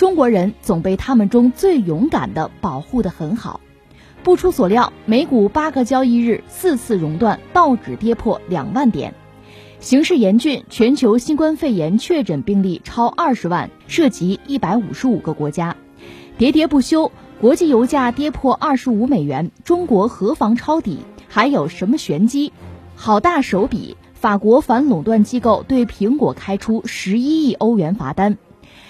中国人总被他们中最勇敢的保护得很好。不出所料，美股八个交易日四次熔断，道指跌破两万点。形势严峻，全球新冠肺炎确诊病例超二十万，涉及一百五十五个国家。喋喋不休，国际油价跌破二十五美元，中国何妨抄底？还有什么玄机？好大手笔！法国反垄断机构对苹果开出十一亿欧元罚单。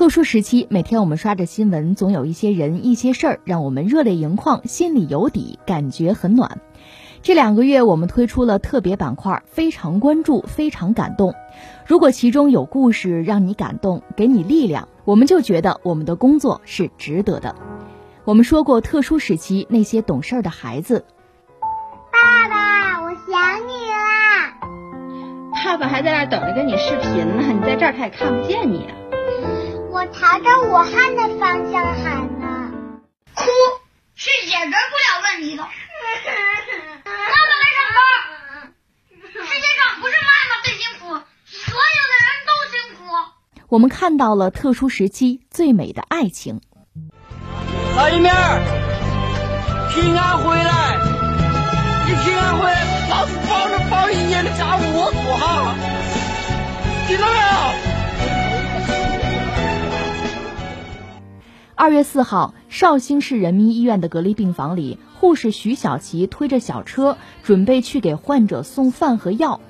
特殊时期，每天我们刷着新闻，总有一些人、一些事儿让我们热泪盈眶，心里有底，感觉很暖。这两个月，我们推出了特别板块，非常关注，非常感动。如果其中有故事让你感动，给你力量，我们就觉得我们的工作是值得的。我们说过，特殊时期那些懂事儿的孩子，爸爸，我想你啦！爸爸还在那等着跟你视频呢，你在这儿他也看不见你。我朝着武汉的方向喊呢。哭是解决不了问题的。妈妈来上班。世界上不是妈妈最辛苦，所有的人都辛苦。我们看到了特殊时期最美的爱情。老一面，平安回来，你平安回来，老子包着包一年的家务我做好，听到没有？二月四号，绍兴市人民医院的隔离病房里，护士徐小琪推着小车，准备去给患者送饭和药。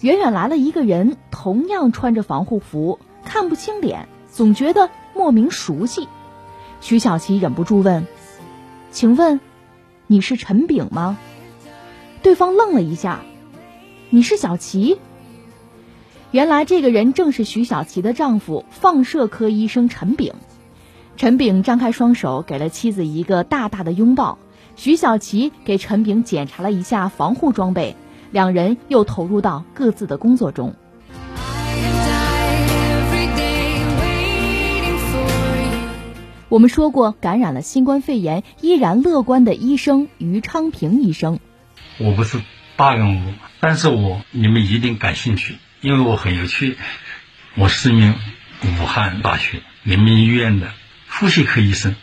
远远来了一个人，同样穿着防护服，看不清脸，总觉得莫名熟悉。徐小琪忍不住问：“请问，你是陈炳吗？”对方愣了一下：“你是小琪？”原来这个人正是徐小琪的丈夫，放射科医生陈炳。陈炳张开双手，给了妻子一个大大的拥抱。徐小琪给陈炳检查了一下防护装备，两人又投入到各自的工作中。我们说过，感染了新冠肺炎依然乐观的医生于昌平医生。我不是大人物，但是我你们一定感兴趣，因为我很有趣。我是一名武汉大学人民医院的呼吸科医生。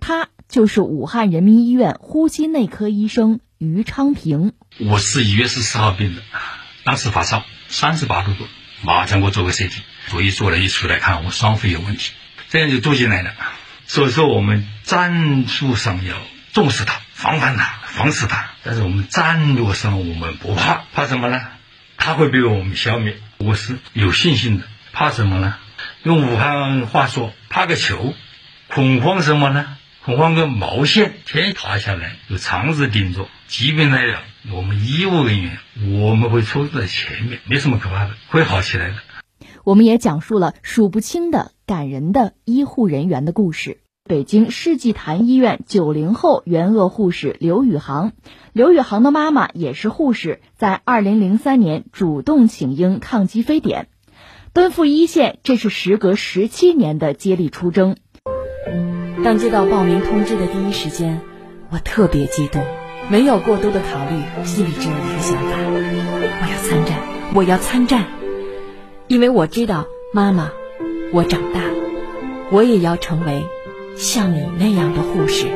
他就是武汉人民医院呼吸内科医生于昌平。我是一月十四号病的，当时发烧三十八度多，马上给我做个 CT，所以做了，一出来看我双肺有问题，这样就住进来了。所以说，我们战术上要重视它，防范它，防止它。但是我们战略上我们不怕，怕什么呢？它会被我们消灭。我是有信心的。怕什么呢？用武汉话说，怕个球。恐慌什么呢？恐慌个毛线，天塌下来有肠子顶着。疾病来了，我们医务人员我们会冲在前面，没什么可怕的，会好起来的。我们也讲述了数不清的感人的医护人员的故事。北京世纪坛医院九零后援鄂护士刘宇航，刘宇航的妈妈也是护士，在二零零三年主动请缨抗击非典，奔赴一线，这是时隔十七年的接力出征。当接到报名通知的第一时间，我特别激动，没有过多的考虑，心里只有一个想法：我要参战，我要参战。因为我知道，妈妈，我长大，我也要成为像你那样的护士。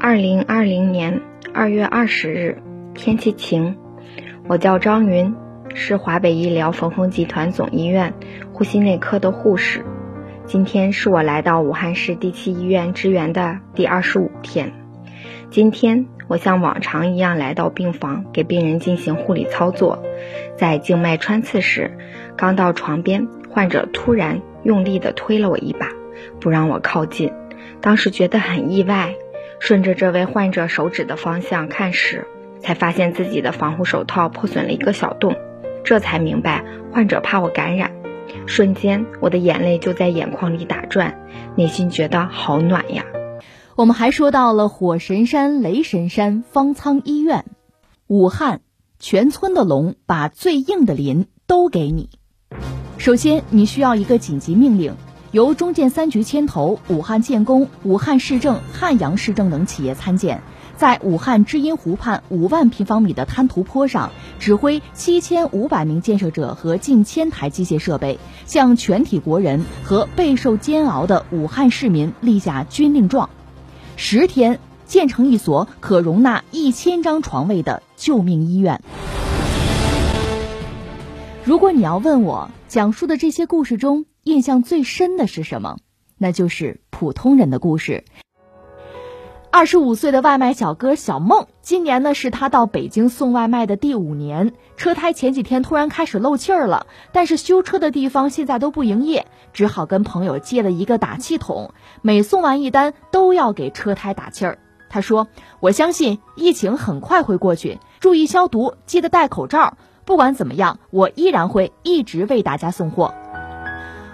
二零二零年二月二十日，天气晴，我叫张云，是华北医疗冯峰集团总医院呼吸内科的护士。今天是我来到武汉市第七医院支援的第二十五天。今天我像往常一样来到病房，给病人进行护理操作。在静脉穿刺时，刚到床边，患者突然用力地推了我一把，不让我靠近。当时觉得很意外，顺着这位患者手指的方向看时，才发现自己的防护手套破损了一个小洞。这才明白患者怕我感染。瞬间，我的眼泪就在眼眶里打转，内心觉得好暖呀。我们还说到了火神山、雷神山、方舱医院，武汉全村的龙把最硬的鳞都给你。首先，你需要一个紧急命令，由中建三局牵头，武汉建工、武汉市政、汉阳市政等企业参建。在武汉知音湖畔五万平方米的滩涂坡上，指挥七千五百名建设者和近千台机械设备，向全体国人和备受煎熬的武汉市民立下军令状：十天建成一所可容纳一千张床位的救命医院。如果你要问我讲述的这些故事中印象最深的是什么，那就是普通人的故事。二十五岁的外卖小哥小孟，今年呢是他到北京送外卖的第五年。车胎前几天突然开始漏气儿了，但是修车的地方现在都不营业，只好跟朋友借了一个打气筒，每送完一单都要给车胎打气儿。他说：“我相信疫情很快会过去，注意消毒，记得戴口罩。不管怎么样，我依然会一直为大家送货。”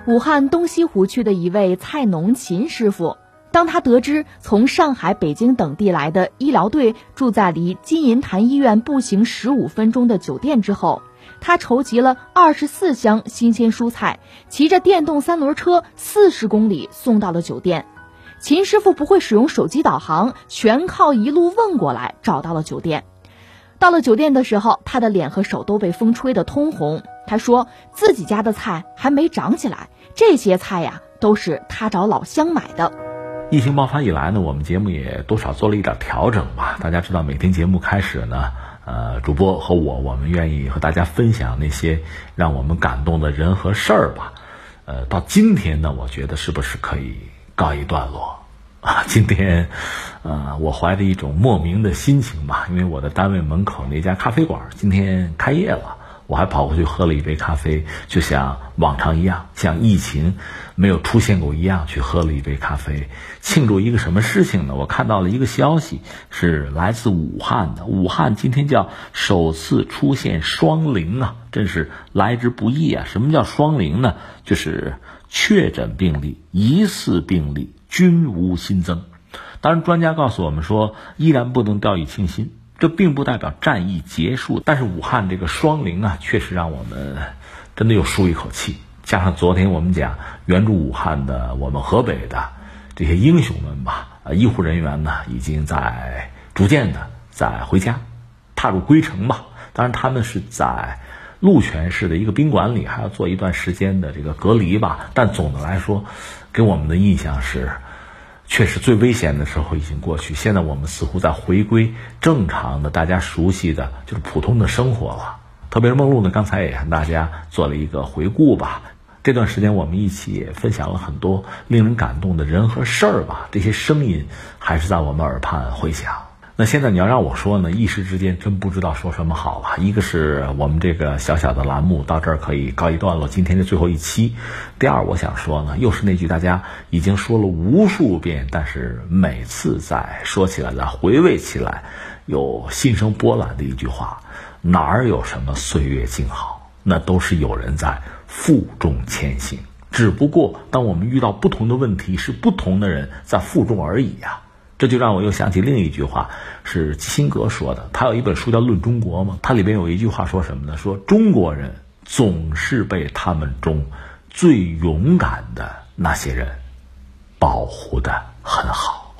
武汉东西湖区的一位菜农秦师傅。当他得知从上海、北京等地来的医疗队住在离金银潭医院步行十五分钟的酒店之后，他筹集了二十四箱新鲜蔬菜，骑着电动三轮车四十公里送到了酒店。秦师傅不会使用手机导航，全靠一路问过来找到了酒店。到了酒店的时候，他的脸和手都被风吹得通红。他说自己家的菜还没长起来，这些菜呀都是他找老乡买的。疫情爆发以来呢，我们节目也多少做了一点调整吧。大家知道，每天节目开始呢，呃，主播和我，我们愿意和大家分享那些让我们感动的人和事儿吧。呃，到今天呢，我觉得是不是可以告一段落啊？今天，呃，我怀着一种莫名的心情吧，因为我的单位门口那家咖啡馆今天开业了。我还跑过去喝了一杯咖啡，就像往常一样，像疫情没有出现过一样，去喝了一杯咖啡，庆祝一个什么事情呢？我看到了一个消息，是来自武汉的。武汉今天叫首次出现双零啊，真是来之不易啊！什么叫双零呢？就是确诊病例、疑似病例均无新增。当然，专家告诉我们说，依然不能掉以轻心。这并不代表战役结束，但是武汉这个双零啊，确实让我们真的又舒一口气。加上昨天我们讲援助武汉的我们河北的这些英雄们吧，啊，医护人员呢已经在逐渐的在回家，踏入归程吧。当然他们是在鹿泉市的一个宾馆里，还要做一段时间的这个隔离吧。但总的来说，给我们的印象是。确实，最危险的时候已经过去。现在我们似乎在回归正常的、大家熟悉的，就是普通的生活了。特别是梦露呢，刚才也跟大家做了一个回顾吧。这段时间我们一起分享了很多令人感动的人和事儿吧。这些声音还是在我们耳畔回响。那现在你要让我说呢，一时之间真不知道说什么好了。一个是我们这个小小的栏目到这儿可以告一段落，今天的最后一期。第二，我想说呢，又是那句大家已经说了无数遍，但是每次在说起来、在回味起来，有心生波澜的一句话：哪儿有什么岁月静好，那都是有人在负重前行。只不过，当我们遇到不同的问题，是不同的人在负重而已呀。这就让我又想起另一句话，是基辛格说的。他有一本书叫《论中国》嘛，它里边有一句话说什么呢？说中国人总是被他们中最勇敢的那些人保护的很好。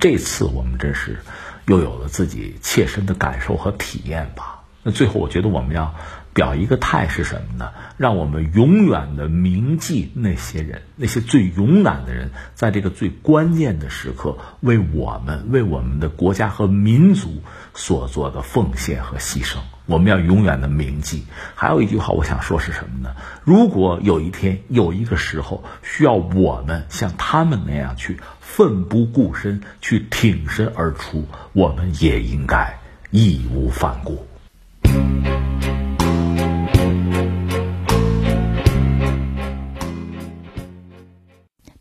这次我们真是又有了自己切身的感受和体验吧。那最后，我觉得我们要。表一个态是什么呢？让我们永远的铭记那些人，那些最勇敢的人，在这个最关键的时刻，为我们、为我们的国家和民族所做的奉献和牺牲。我们要永远的铭记。还有一句话，我想说是什么呢？如果有一天有一个时候需要我们像他们那样去奋不顾身、去挺身而出，我们也应该义无反顾。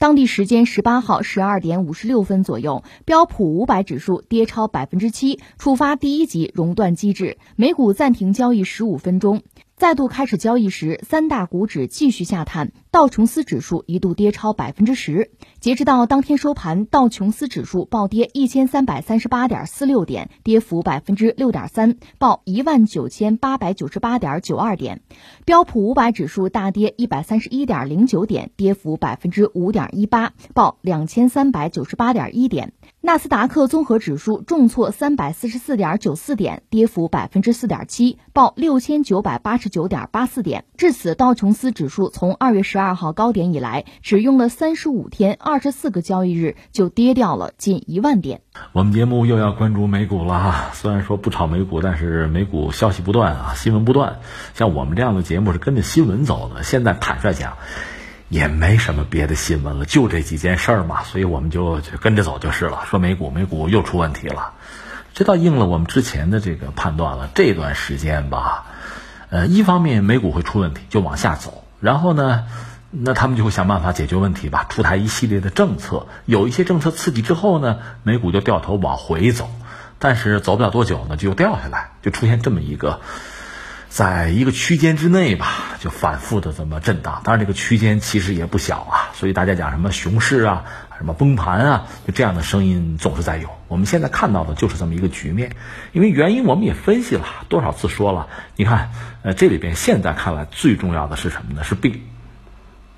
当地时间十八号十二点五十六分左右，标普五百指数跌超百分之七，触发第一级熔断机制，美股暂停交易十五分钟。再度开始交易时，三大股指继续下探，道琼斯指数一度跌超百分之十。截止到当天收盘，道琼斯指数暴跌一千三百三十八点四六点，跌幅百分之六点三，报一万九千八百九十八点九二点。标普五百指数大跌一百三十一点零九点，跌幅百分之五点一八，报两千三百九十八点一点。纳斯达克综合指数重挫三百四十四点九四点，跌幅百分之四点七，报六千九百八十九点八四点。至此，道琼斯指数从二月十二号高点以来，只用了三十五天二十四个交易日，就跌掉了近一万点。我们节目又要关注美股了！虽然说不炒美股，但是美股消息不断啊，新闻不断。像我们这样的节目是跟着新闻走的。现在坦率讲。也没什么别的新闻了，就这几件事儿嘛，所以我们就跟着走就是了。说美股，美股又出问题了，这倒应了我们之前的这个判断了。这段时间吧，呃，一方面美股会出问题，就往下走，然后呢，那他们就会想办法解决问题吧，出台一系列的政策，有一些政策刺激之后呢，美股就掉头往回走，但是走不了多久呢，就又掉下来，就出现这么一个。在一个区间之内吧，就反复的这么震荡。当然，这个区间其实也不小啊，所以大家讲什么熊市啊，什么崩盘啊，就这样的声音总是在有。我们现在看到的就是这么一个局面，因为原因我们也分析了多少次说了。你看，呃，这里边现在看来最重要的是什么呢？是病，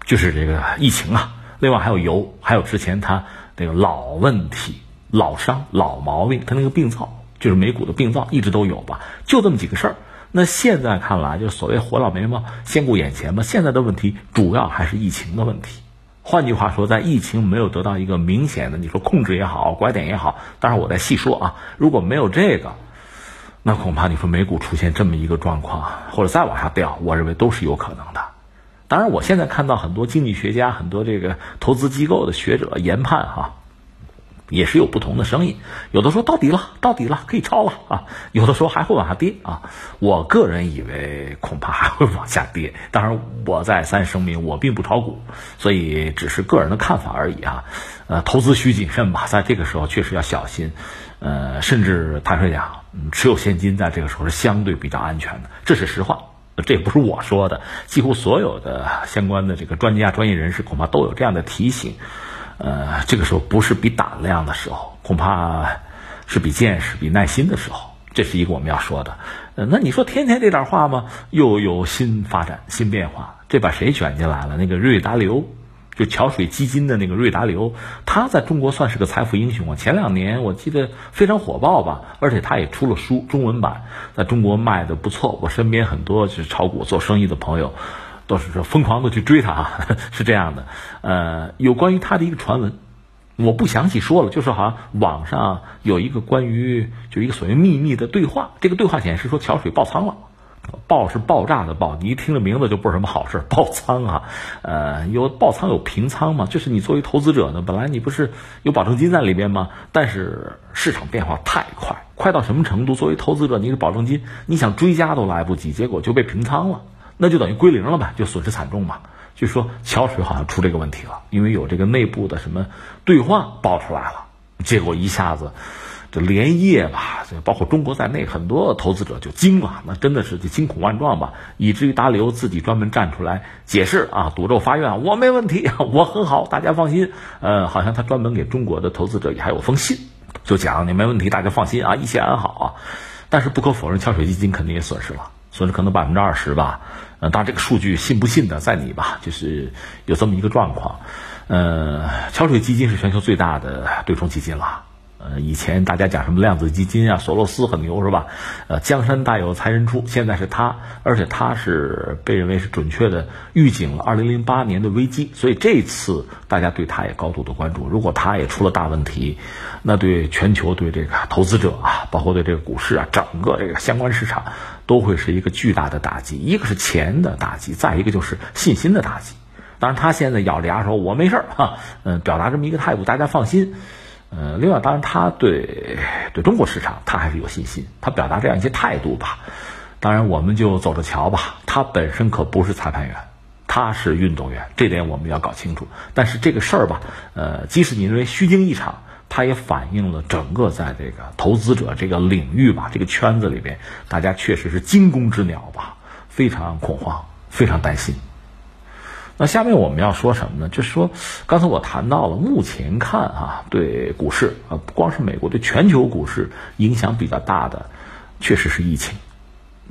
就是这个疫情啊。另外还有油，还有之前它那个老问题、老伤、老毛病，它那个病灶，就是美股的病灶一直都有吧，就这么几个事儿。那现在看来，就所谓活老眉毛，先顾眼前嘛。现在的问题主要还是疫情的问题。换句话说，在疫情没有得到一个明显的，你说控制也好，拐点也好，当然我再细说啊。如果没有这个，那恐怕你说美股出现这么一个状况，或者再往下掉，我认为都是有可能的。当然，我现在看到很多经济学家、很多这个投资机构的学者研判哈。也是有不同的声音，有的说到底了，到底了，可以抄了啊；有的说还会往下跌啊。我个人以为恐怕还会往下跌。当然，我再三声明，我并不炒股，所以只是个人的看法而已啊。呃，投资需谨慎吧，在这个时候确实要小心。呃，甚至坦率讲，持有现金在这个时候是相对比较安全的，这是实话。这也不是我说的，几乎所有的相关的这个专家、专业人士恐怕都有这样的提醒。呃，这个时候不是比胆量的时候，恐怕是比见识、比耐心的时候。这是一个我们要说的。呃，那你说天天这点话吗？又有新发展、新变化，这把谁卷进来了？那个瑞达利欧，就桥水基金的那个瑞达利欧，他在中国算是个财富英雄啊。前两年我记得非常火爆吧，而且他也出了书，中文版在中国卖的不错。我身边很多是炒股、做生意的朋友。都是说疯狂的去追他啊，是这样的。呃，有关于他的一个传闻，我不详细说了，就是好像网上有一个关于就一个所谓秘密的对话，这个对话显示说桥水爆仓了，爆是爆炸的爆，你一听这名字就不是什么好事，爆仓啊。呃，有爆仓有平仓嘛，就是你作为投资者呢，本来你不是有保证金在里边吗？但是市场变化太快，快到什么程度？作为投资者，你的保证金你想追加都来不及，结果就被平仓了。那就等于归零了呗，就损失惨重嘛。据说桥水好像出这个问题了，因为有这个内部的什么对话爆出来了，结果一下子这连夜吧，包括中国在内很多投资者就惊了，那真的是就惊恐万状吧，以至于达里欧自己专门站出来解释啊，赌咒发愿，我没问题，我很好，大家放心。呃，好像他专门给中国的投资者也还有封信，就讲你没问题，大家放心啊，一切安好啊。但是不可否认，桥水基金肯定也损失了，损失可能百分之二十吧。呃，当然这个数据信不信的在你吧，就是有这么一个状况。呃，桥水基金是全球最大的对冲基金了，呃，以前大家讲什么量子基金啊，索罗斯很牛是吧？呃，江山代有才人出，现在是他，而且他是被认为是准确的预警了2008年的危机，所以这次大家对他也高度的关注。如果他也出了大问题，那对全球对这个投资者啊，包括对这个股市啊，整个这个相关市场都会是一个巨大的打击。一个是钱的打击，再一个就是信心的打击。当然，他现在咬着牙说：“我没事儿哈。”嗯，表达这么一个态度，大家放心。呃，另外，当然他对对中国市场他还是有信心，他表达这样一些态度吧。当然，我们就走着瞧吧。他本身可不是裁判员，他是运动员，这点我们要搞清楚。但是这个事儿吧，呃，即使你认为虚惊一场，它也反映了整个在这个投资者这个领域吧，这个圈子里边，大家确实是惊弓之鸟吧，非常恐慌，非常担心。那下面我们要说什么呢？就是说，刚才我谈到了，目前看啊，对股市啊，不光是美国，对全球股市影响比较大的，确实是疫情。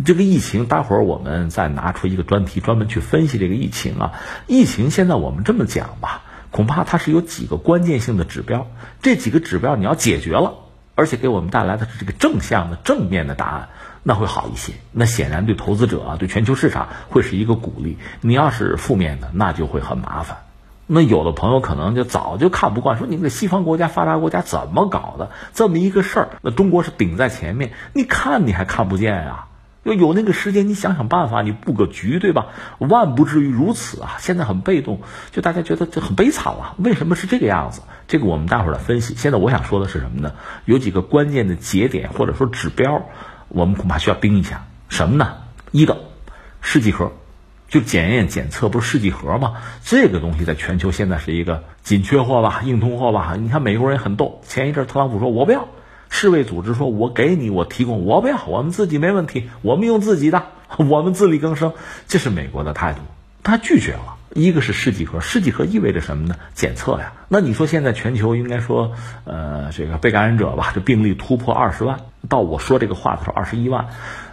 这个疫情，待会儿我们再拿出一个专题专门去分析这个疫情啊。疫情现在我们这么讲吧，恐怕它是有几个关键性的指标，这几个指标你要解决了，而且给我们带来的是这个正向的正面的答案。那会好一些，那显然对投资者啊，对全球市场会是一个鼓励。你要是负面的，那就会很麻烦。那有的朋友可能就早就看不惯，说你们这西方国家、发达国家怎么搞的这么一个事儿？那中国是顶在前面，你看你还看不见呀？要有那个时间，你想想办法，你布个局，对吧？万不至于如此啊！现在很被动，就大家觉得这很悲惨啊。为什么是这个样子？这个我们待会儿来分析。现在我想说的是什么呢？有几个关键的节点或者说指标。我们恐怕需要盯一下什么呢？一个试剂盒，就检验检测不是试剂盒吗？这个东西在全球现在是一个紧缺货吧，硬通货吧。你看美国人很逗，前一阵特朗普说我不要，世卫组织说我给你，我提供，我不要，我们自己没问题，我们用自己的，我们自力更生，这是美国的态度，他拒绝了。一个是试剂盒，试剂盒意味着什么呢？检测呀。那你说现在全球应该说，呃，这个被感染者吧，这病例突破二十万，到我说这个话的时候，二十一万，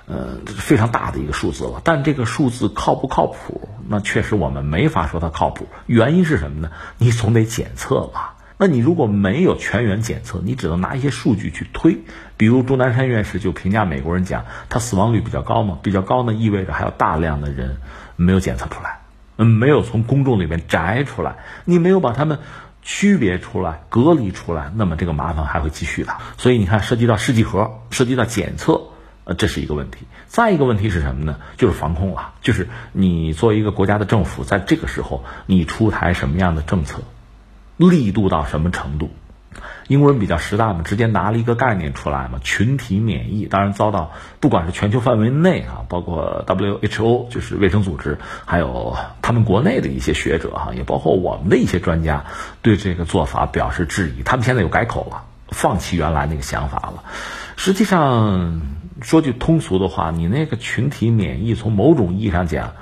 呃，非常大的一个数字了。但这个数字靠不靠谱？那确实我们没法说它靠谱。原因是什么呢？你总得检测吧。那你如果没有全员检测，你只能拿一些数据去推。比如钟南山院士就评价美国人讲，他死亡率比较高嘛，比较高呢，意味着还有大量的人没有检测出来。嗯，没有从公众里面摘出来，你没有把他们区别出来、隔离出来，那么这个麻烦还会继续的。所以你看，涉及到试剂盒，涉及到检测，呃，这是一个问题。再一个问题是什么呢？就是防控了，就是你作为一个国家的政府，在这个时候你出台什么样的政策，力度到什么程度？英国人比较实在嘛，直接拿了一个概念出来嘛，群体免疫。当然遭到不管是全球范围内啊，包括 WHO 就是卫生组织，还有他们国内的一些学者哈，也包括我们的一些专家，对这个做法表示质疑。他们现在有改口了，放弃原来那个想法了。实际上说句通俗的话，你那个群体免疫，从某种意义上讲，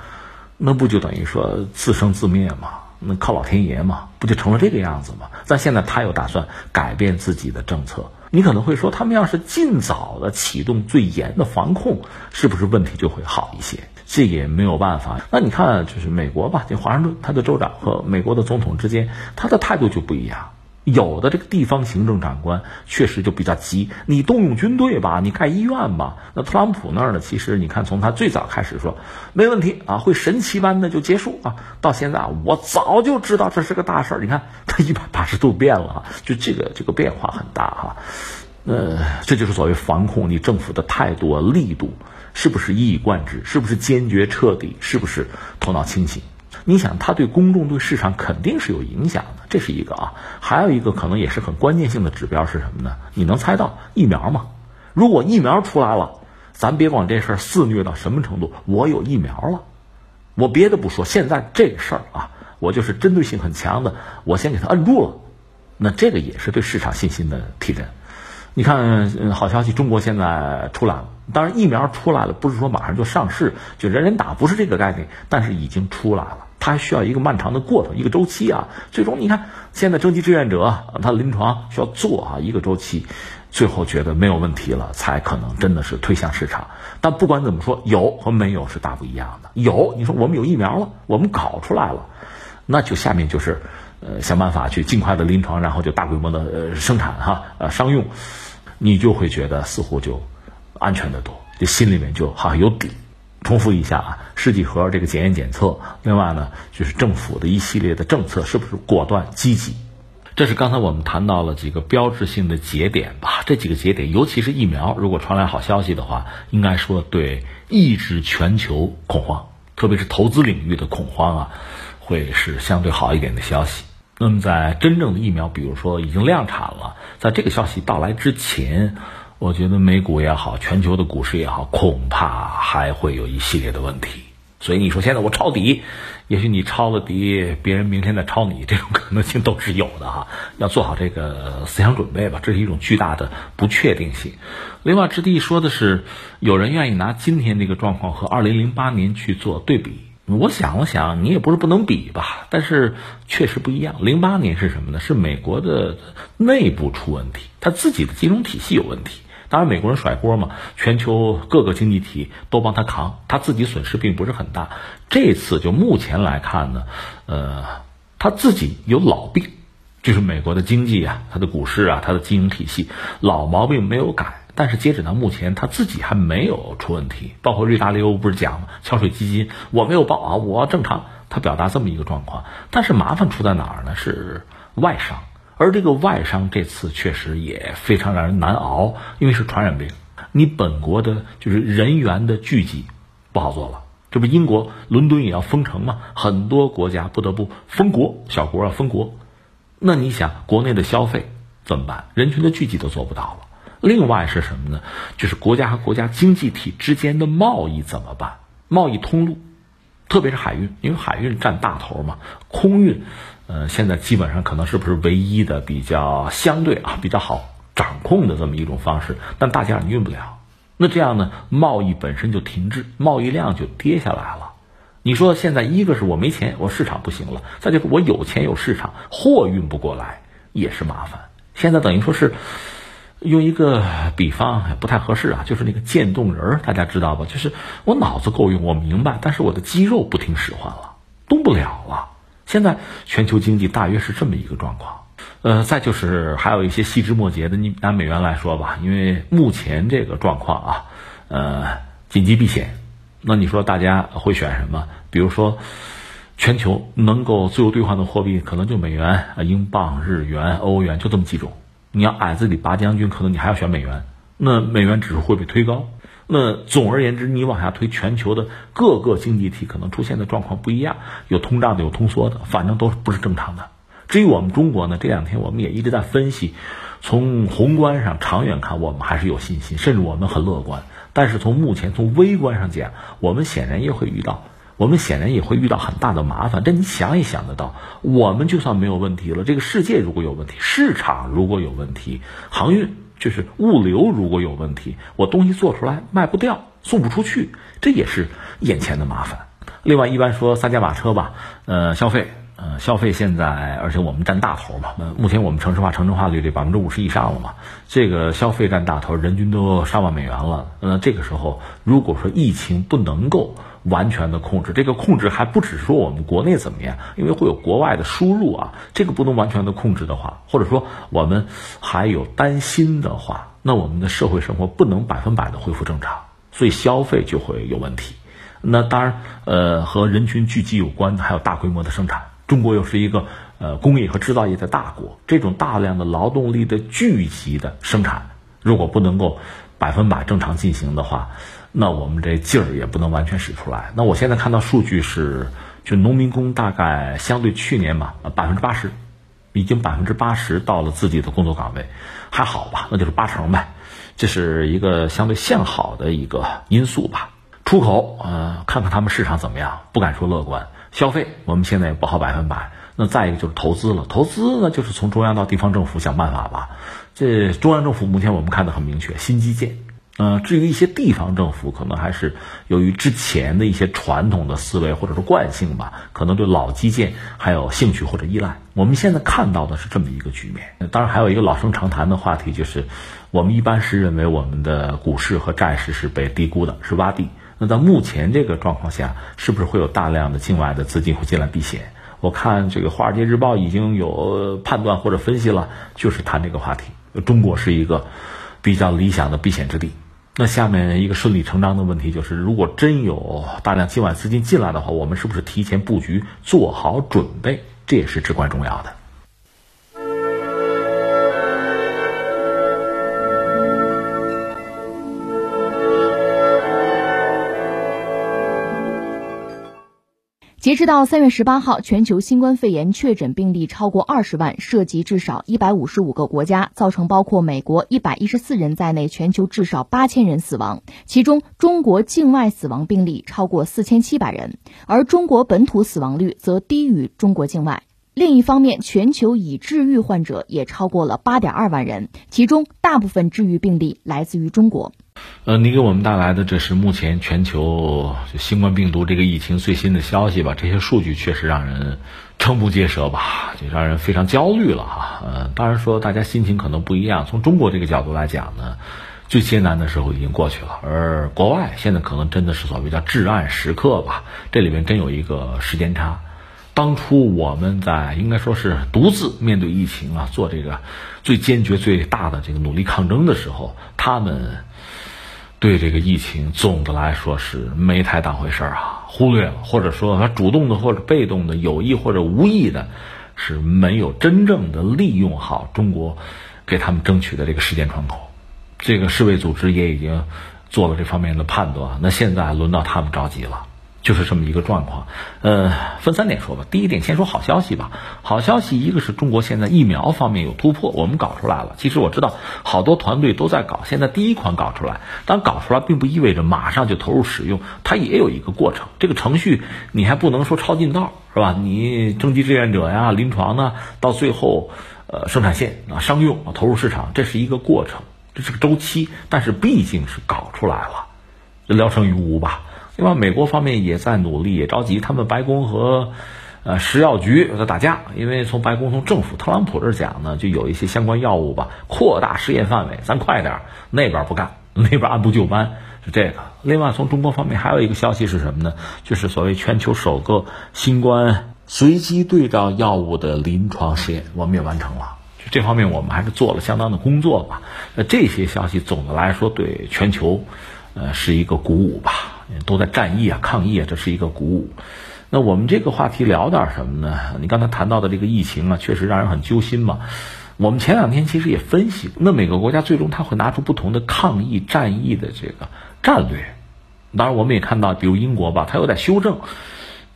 那不就等于说自生自灭吗？那靠老天爷嘛，不就成了这个样子吗？但现在他又打算改变自己的政策，你可能会说，他们要是尽早的启动最严的防控，是不是问题就会好一些？这也没有办法。那你看，就是美国吧，这华盛顿他的州长和美国的总统之间，他的态度就不一样。有的这个地方行政长官确实就比较急，你动用军队吧，你盖医院吧。那特朗普那儿呢？其实你看，从他最早开始说没问题啊，会神奇般的就结束啊，到现在啊，我早就知道这是个大事儿。你看他 一百八十度变了啊，就这个这个变化很大哈。呃，这就是所谓防控，你政府的态度啊、力度是不是一以贯之？是不是坚决彻底？是不是头脑清醒？你想，他对公众、对市场肯定是有影响的，这是一个啊。还有一个可能也是很关键性的指标是什么呢？你能猜到疫苗吗？如果疫苗出来了，咱别管这事儿肆虐到什么程度，我有疫苗了，我别的不说，现在这事儿啊，我就是针对性很强的，我先给它摁住了，那这个也是对市场信心的提振。你看，好消息，中国现在出来了。当然，疫苗出来了，不是说马上就上市，就人人打，不是这个概念。但是已经出来了，它还需要一个漫长的过程，一个周期啊。最终，你看现在征集志愿者，他临床需要做啊一个周期，最后觉得没有问题了，才可能真的是推向市场。但不管怎么说，有和没有是大不一样的。有，你说我们有疫苗了，我们搞出来了，那就下面就是。呃想办法去尽快的临床，然后就大规模的呃生产哈呃商用，你就会觉得似乎就安全的多，就心里面就好像有底。重复一下啊，试剂盒这个检验检测，另外呢就是政府的一系列的政策是不是果断积极？这是刚才我们谈到了几个标志性的节点吧。这几个节点，尤其是疫苗，如果传来好消息的话，应该说对抑制全球恐慌，特别是投资领域的恐慌啊，会是相对好一点的消息。那么在真正的疫苗，比如说已经量产了，在这个消息到来之前，我觉得美股也好，全球的股市也好，恐怕还会有一系列的问题。所以你说现在我抄底，也许你抄了底，别人明天再抄你，这种可能性都是有的哈。要做好这个思想准备吧，这是一种巨大的不确定性。另外，之地说的是，有人愿意拿今天这个状况和二零零八年去做对比。我想了想，你也不是不能比吧，但是确实不一样。零八年是什么呢？是美国的内部出问题，他自己的金融体系有问题。当然，美国人甩锅嘛，全球各个经济体都帮他扛，他自己损失并不是很大。这次就目前来看呢，呃，他自己有老病，就是美国的经济啊，他的股市啊，他的金融体系老毛病没有改。但是截止到目前，他自己还没有出问题。包括瑞达利欧不是讲吗？桥水基金我没有报啊，我正常。他表达这么一个状况。但是麻烦出在哪儿呢？是外伤。而这个外伤这次确实也非常让人难熬，因为是传染病，你本国的就是人员的聚集不好做了。这不英国伦敦也要封城吗？很多国家不得不封国，小国要封国。那你想国内的消费怎么办？人群的聚集都做不到了。另外是什么呢？就是国家和国家经济体之间的贸易怎么办？贸易通路，特别是海运，因为海运占大头嘛，空运。呃，现在基本上可能是不是唯一的比较相对啊比较好掌控的这么一种方式，但大件你运不了，那这样呢，贸易本身就停滞，贸易量就跌下来了。你说现在一个是我没钱，我市场不行了；再就是我有钱有市场，货运不过来也是麻烦。现在等于说是用一个比方不太合适啊，就是那个渐冻人，大家知道吧？就是我脑子够用，我明白，但是我的肌肉不听使唤了，动不了了。现在全球经济大约是这么一个状况，呃，再就是还有一些细枝末节的。你拿美元来说吧，因为目前这个状况啊，呃，紧急避险，那你说大家会选什么？比如说，全球能够自由兑换的货币可能就美元、英镑、日元、欧元，就这么几种。你要矮子里拔将军，可能你还要选美元，那美元指数会被推高。那总而言之，你往下推，全球的各个经济体可能出现的状况不一样，有通胀的，有通缩的，反正都不是正常的。至于我们中国呢，这两天我们也一直在分析，从宏观上长远看，我们还是有信心，甚至我们很乐观。但是从目前从微观上讲，我们显然也会遇到，我们显然也会遇到很大的麻烦。这你想也想得到，我们就算没有问题了，这个世界如果有问题，市场如果有问题，航运。就是物流如果有问题，我东西做出来卖不掉，送不出去，这也是眼前的麻烦。另外，一般说三驾马车吧，呃，消费，呃，消费现在，而且我们占大头嘛，呃，目前我们城市化城镇化率得百分之五十以上了嘛，这个消费占大头，人均都上万美元了。呃，这个时候，如果说疫情不能够。完全的控制，这个控制还不只说我们国内怎么样，因为会有国外的输入啊，这个不能完全的控制的话，或者说我们还有担心的话，那我们的社会生活不能百分百的恢复正常，所以消费就会有问题。那当然，呃，和人群聚集有关的还有大规模的生产，中国又是一个呃工业和制造业的大国，这种大量的劳动力的聚集的生产，如果不能够百分百正常进行的话。那我们这劲儿也不能完全使出来。那我现在看到数据是，就农民工大概相对去年嘛，百分之八十，已经百分之八十到了自己的工作岗位，还好吧？那就是八成呗，这是一个相对向好的一个因素吧。出口，呃，看看他们市场怎么样，不敢说乐观。消费，我们现在也不好百分百。那再一个就是投资了，投资呢就是从中央到地方政府想办法吧。这中央政府目前我们看的很明确，新基建。嗯，至于一些地方政府，可能还是由于之前的一些传统的思维或者是惯性吧，可能对老基建还有兴趣或者依赖。我们现在看到的是这么一个局面。当然，还有一个老生常谈的话题，就是我们一般是认为我们的股市和债市是被低估的，是洼地。那在目前这个状况下，是不是会有大量的境外的资金会进来避险？我看这个《华尔街日报》已经有判断或者分析了，就是谈这个话题。中国是一个比较理想的避险之地。那下面一个顺理成章的问题就是，如果真有大量境外资金进来的话，我们是不是提前布局，做好准备？这也是至关重要的。截止到三月十八号，全球新冠肺炎确诊病例超过二十万，涉及至少一百五十五个国家，造成包括美国一百一十四人在内全球至少八千人死亡。其中，中国境外死亡病例超过四千七百人，而中国本土死亡率则低于中国境外。另一方面，全球已治愈患者也超过了八点二万人，其中大部分治愈病例来自于中国。呃，你给我们带来的这是目前全球新冠病毒这个疫情最新的消息吧？这些数据确实让人瞠目结舌吧，就让人非常焦虑了哈。呃，当然说大家心情可能不一样。从中国这个角度来讲呢，最艰难的时候已经过去了，而国外现在可能真的是所谓叫至暗时刻吧。这里面真有一个时间差。当初我们在应该说是独自面对疫情啊，做这个最坚决、最大的这个努力抗争的时候，他们。对这个疫情，总的来说是没太当回事儿啊，忽略了，或者说他主动的或者被动的，有意或者无意的，是没有真正的利用好中国给他们争取的这个时间窗口。这个世卫组织也已经做了这方面的判断，那现在轮到他们着急了。就是这么一个状况，呃，分三点说吧。第一点，先说好消息吧。好消息，一个是中国现在疫苗方面有突破，我们搞出来了。其实我知道好多团队都在搞，现在第一款搞出来，但搞出来并不意味着马上就投入使用，它也有一个过程。这个程序你还不能说超近道，是吧？你征集志愿者呀，临床呢，到最后，呃，生产线啊，商用啊，投入市场，这是一个过程，这是个周期。但是毕竟是搞出来了，聊胜于无吧。另外，美国方面也在努力，也着急。他们白宫和呃食药局在打架，因为从白宫从政府特朗普这讲呢，就有一些相关药物吧，扩大试验范围，咱快点。那边不干，那边按部就班是这个。另外，从中国方面还有一个消息是什么呢？就是所谓全球首个新冠随机对照药物的临床试验，我们也完成了。这方面，我们还是做了相当的工作吧。那这些消息总的来说对全球呃是一个鼓舞吧。都在战役啊，抗疫啊，这是一个鼓舞。那我们这个话题聊点什么呢？你刚才谈到的这个疫情啊，确实让人很揪心嘛。我们前两天其实也分析，那每个国家最终他会拿出不同的抗疫战役的这个战略。当然，我们也看到，比如英国吧，它有点修正。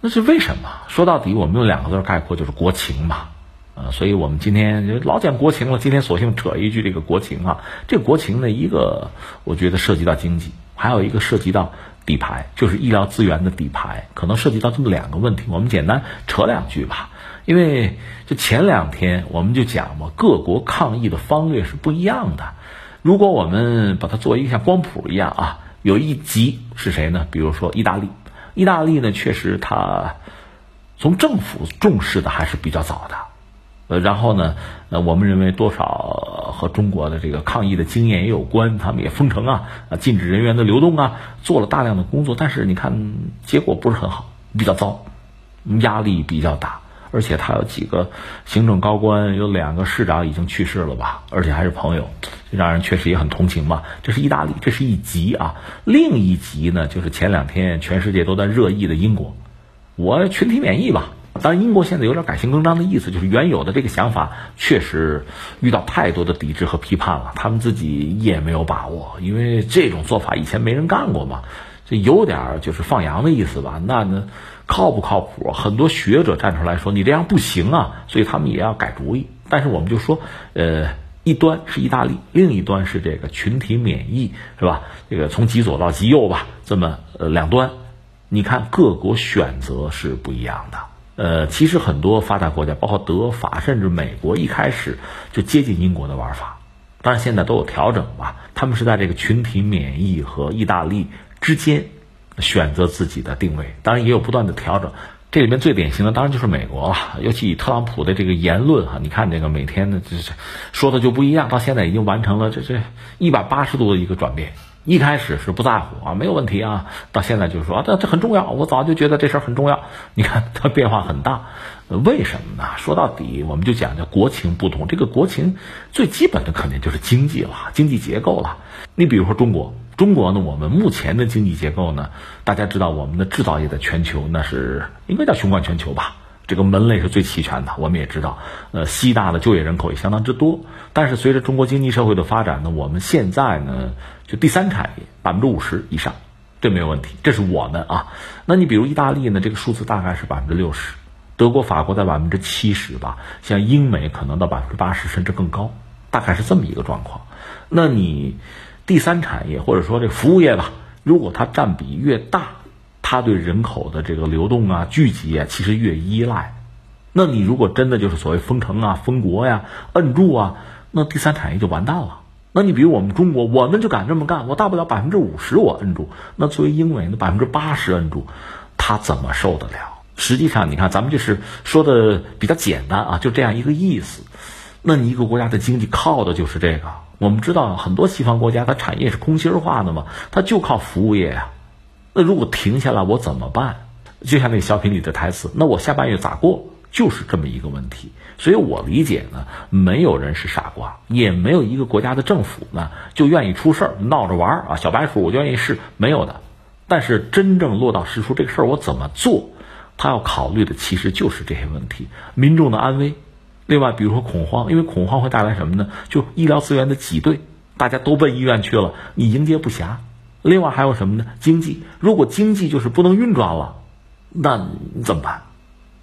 那是为什么？说到底，我们用两个字概括，就是国情嘛。啊，所以我们今天老讲国情了，今天索性扯一句这个国情啊。这国情呢，一个我觉得涉及到经济，还有一个涉及到。底牌就是医疗资源的底牌，可能涉及到这么两个问题，我们简单扯两句吧。因为就前两天我们就讲嘛，各国抗疫的方略是不一样的。如果我们把它作为一个像光谱一样啊，有一级是谁呢？比如说意大利，意大利呢确实它从政府重视的还是比较早的。呃，然后呢，呃，我们认为多少和中国的这个抗疫的经验也有关，他们也封城啊，啊，禁止人员的流动啊，做了大量的工作，但是你看结果不是很好，比较糟，压力比较大，而且他有几个行政高官，有两个市长已经去世了吧，而且还是朋友，让人确实也很同情吧。这是意大利，这是一级啊，另一级呢，就是前两天全世界都在热议的英国，我群体免疫吧。当然，英国现在有点改弦更张的意思，就是原有的这个想法确实遇到太多的抵制和批判了，他们自己也没有把握，因为这种做法以前没人干过嘛，这有点就是放羊的意思吧？那呢，靠不靠谱？很多学者站出来说你这样不行啊，所以他们也要改主意。但是我们就说，呃，一端是意大利，另一端是这个群体免疫，是吧？这个从极左到极右吧，这么呃两端，你看各国选择是不一样的。呃，其实很多发达国家，包括德法，甚至美国，一开始就接近英国的玩法，当然现在都有调整吧。他们是在这个群体免疫和意大利之间选择自己的定位，当然也有不断的调整。这里面最典型的当然就是美国了，尤其以特朗普的这个言论哈，你看这个每天的这这说的就不一样，到现在已经完成了这这一百八十度的一个转变。一开始是不在乎啊，没有问题啊，到现在就是说啊，这这很重要，我早就觉得这事儿很重要。你看它变化很大，为什么呢？说到底，我们就讲叫国情不同。这个国情最基本的肯定就是经济了，经济结构了。你比如说中国，中国呢，我们目前的经济结构呢，大家知道我们的制造业在全球那是应该叫雄冠全球吧。这个门类是最齐全的，我们也知道，呃，西大的就业人口也相当之多。但是随着中国经济社会的发展呢，我们现在呢，就第三产业百分之五十以上，这没有问题，这是我们啊。那你比如意大利呢，这个数字大概是百分之六十，德国、法国在百分之七十吧，像英美可能到百分之八十甚至更高，大概是这么一个状况。那你第三产业或者说这服务业吧，如果它占比越大。它对人口的这个流动啊、聚集啊，其实越依赖。那你如果真的就是所谓封城啊、封国呀、摁住啊，那第三产业就完蛋了。那你比如我们中国，我们就敢这么干，我大不了百分之五十我摁住。那作为英美，那百分之八十摁住，他怎么受得了？实际上，你看咱们就是说的比较简单啊，就这样一个意思。那你一个国家的经济靠的就是这个。我们知道很多西方国家，它产业是空心化的嘛，它就靠服务业呀。那如果停下来，我怎么办？就像那个小品里的台词，那我下半月咋过？就是这么一个问题。所以我理解呢，没有人是傻瓜，也没有一个国家的政府呢就愿意出事儿闹着玩儿啊。小白鼠我就愿意试，没有的。但是真正落到实处，这个事儿我怎么做？他要考虑的其实就是这些问题：民众的安危，另外比如说恐慌，因为恐慌会带来什么呢？就医疗资源的挤兑，大家都奔医院去了，你迎接不暇。另外还有什么呢？经济，如果经济就是不能运转了，那怎么办？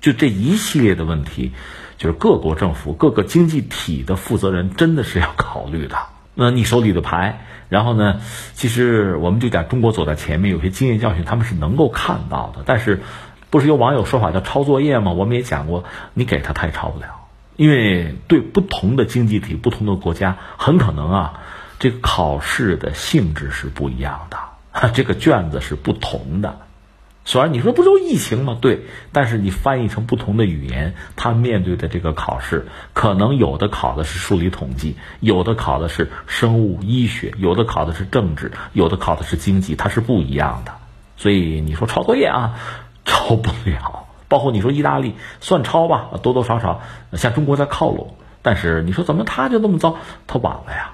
就这一系列的问题，就是各国政府、各个经济体的负责人真的是要考虑的。那你手里的牌，然后呢？其实我们就讲中国走在前面，有些经验教训他们是能够看到的。但是，不是有网友说法叫抄作业吗？我们也讲过，你给他他也抄不了，因为对不同的经济体、不同的国家，很可能啊。这个考试的性质是不一样的，这个卷子是不同的。虽然你说不就疫情吗？对，但是你翻译成不同的语言，他面对的这个考试，可能有的考的是数理统计，有的考的是生物医学，有的考的是政治，有的考的是经济，它是不一样的。所以你说抄作业啊，抄不了。包括你说意大利算抄吧，多多少少向中国在靠拢，但是你说怎么他就那么糟？他晚了呀。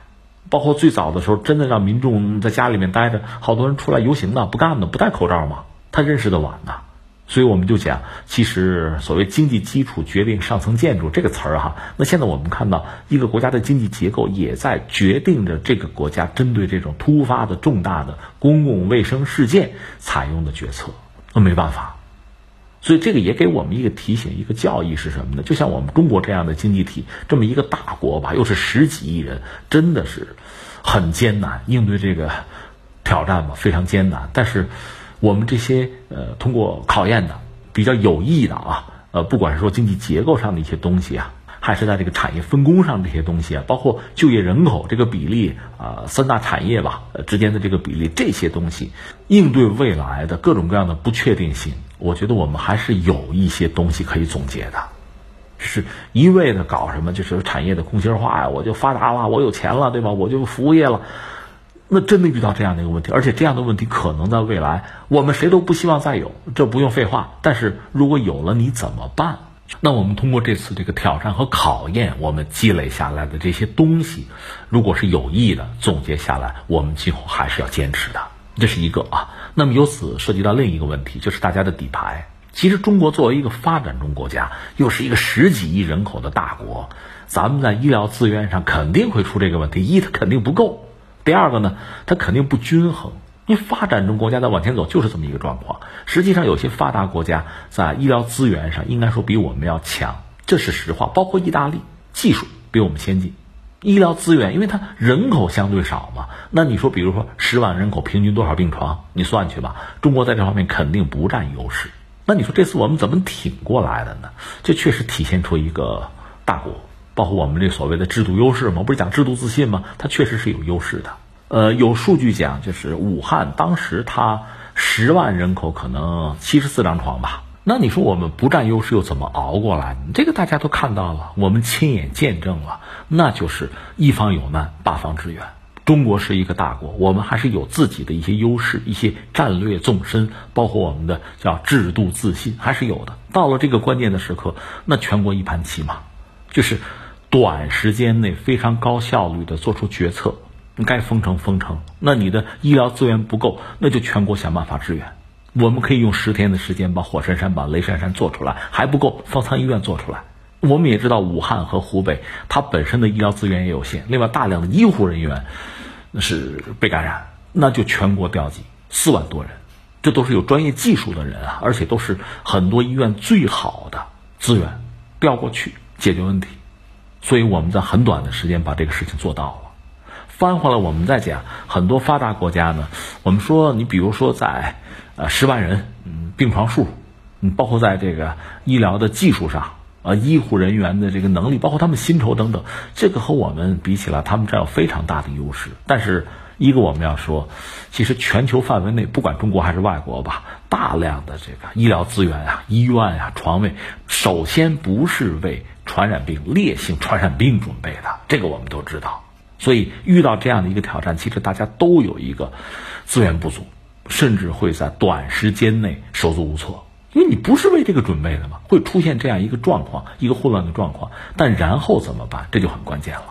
包括最早的时候，真的让民众在家里面待着，好多人出来游行的，不干的，不戴口罩嘛。他认识的晚呐，所以我们就讲，其实所谓经济基础决定上层建筑这个词儿哈。那现在我们看到一个国家的经济结构也在决定着这个国家针对这种突发的重大的公共卫生事件采用的决策。那没办法。所以这个也给我们一个提醒，一个教义是什么呢？就像我们中国这样的经济体，这么一个大国吧，又是十几亿人，真的是很艰难应对这个挑战吧，非常艰难。但是我们这些呃通过考验的比较有益的啊，呃，不管是说经济结构上的一些东西啊，还是在这个产业分工上这些东西啊，包括就业人口这个比例啊，三大产业吧之间的这个比例，这些东西应对未来的各种各样的不确定性。我觉得我们还是有一些东西可以总结的，是一味的搞什么，就是产业的空心化呀，我就发达了，我有钱了，对吧？我就服务业了，那真的遇到这样的一个问题，而且这样的问题可能在未来我们谁都不希望再有，这不用废话。但是如果有了，你怎么办？那我们通过这次这个挑战和考验，我们积累下来的这些东西，如果是有益的，总结下来，我们今后还是要坚持的。这是一个啊。那么由此涉及到另一个问题，就是大家的底牌。其实中国作为一个发展中国家，又是一个十几亿人口的大国，咱们在医疗资源上肯定会出这个问题。一，它肯定不够；第二个呢，它肯定不均衡。因为发展中国家在往前走就是这么一个状况。实际上，有些发达国家在医疗资源上应该说比我们要强，这是实话。包括意大利，技术比我们先进。医疗资源，因为它人口相对少嘛，那你说，比如说十万人口平均多少病床，你算去吧。中国在这方面肯定不占优势。那你说这次我们怎么挺过来的呢？这确实体现出一个大国，包括我们这所谓的制度优势嘛，不是讲制度自信吗？它确实是有优势的。呃，有数据讲，就是武汉当时它十万人口可能七十四张床吧。那你说我们不占优势又怎么熬过来？这个大家都看到了，我们亲眼见证了，那就是一方有难八方支援。中国是一个大国，我们还是有自己的一些优势，一些战略纵深，包括我们的叫制度自信，还是有的。到了这个关键的时刻，那全国一盘棋嘛，就是短时间内非常高效率的做出决策，该封城封城。那你的医疗资源不够，那就全国想办法支援。我们可以用十天的时间把火神山、把雷神山做出来，还不够，方舱医院做出来。我们也知道武汉和湖北，它本身的医疗资源也有限，另外大量的医护人员那是被感染，那就全国调集四万多人，这都是有专业技术的人啊，而且都是很多医院最好的资源调过去解决问题，所以我们在很短的时间把这个事情做到了。翻回来我们再讲，很多发达国家呢，我们说你比如说在呃十万人，嗯病床数，嗯包括在这个医疗的技术上。啊，医护人员的这个能力，包括他们薪酬等等，这个和我们比起来，他们占有非常大的优势。但是，一个我们要说，其实全球范围内，不管中国还是外国吧，大量的这个医疗资源啊、医院啊、床位，首先不是为传染病、烈性传染病准备的，这个我们都知道。所以，遇到这样的一个挑战，其实大家都有一个资源不足，甚至会在短时间内手足无措。因为你不是为这个准备的嘛，会出现这样一个状况，一个混乱的状况。但然后怎么办？这就很关键了。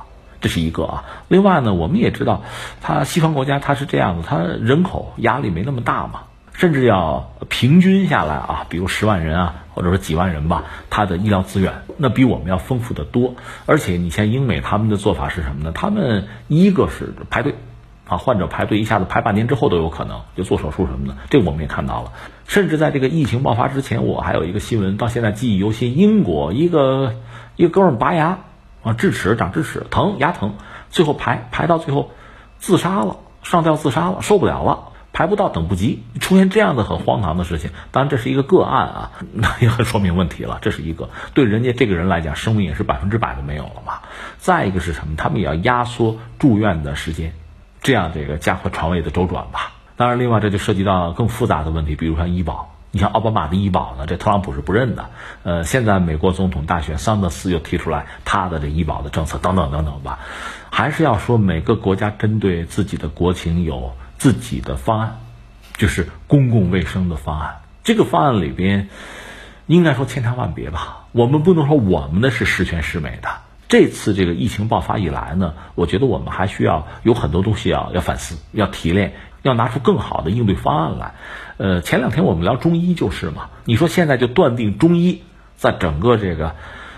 这是一个啊。另外呢，我们也知道，它西方国家它是这样的，它人口压力没那么大嘛，甚至要平均下来啊，比如十万人啊，或者说几万人吧，它的医疗资源那比我们要丰富的多。而且你像英美他们的做法是什么呢？他们一个是排队。啊，患者排队一下子排半年之后都有可能就做手术什么的，这个我们也看到了。甚至在这个疫情爆发之前，我还有一个新闻，到现在记忆犹新。英国一个一个哥们拔牙啊，智齿长智齿疼，牙疼，最后排排到最后自杀了，上吊自杀了，受不了了，排不到，等不及，出现这样的很荒唐的事情。当然这是一个个案啊，那也很说明问题了。这是一个对人家这个人来讲，生命也是百分之百的没有了嘛。再一个是什么？他们也要压缩住院的时间。这样，这个加快床位的周转吧。当然，另外这就涉及到更复杂的问题，比如像医保。你像奥巴马的医保呢，这特朗普是不认的。呃，现在美国总统大选，桑德斯又提出来他的这医保的政策，等等等等吧。还是要说，每个国家针对自己的国情有自己的方案，就是公共卫生的方案。这个方案里边，应该说千差万别吧。我们不能说我们的是十全十美的。这次这个疫情爆发以来呢，我觉得我们还需要有很多东西要要反思、要提炼、要拿出更好的应对方案来。呃，前两天我们聊中医就是嘛，你说现在就断定中医在整个这个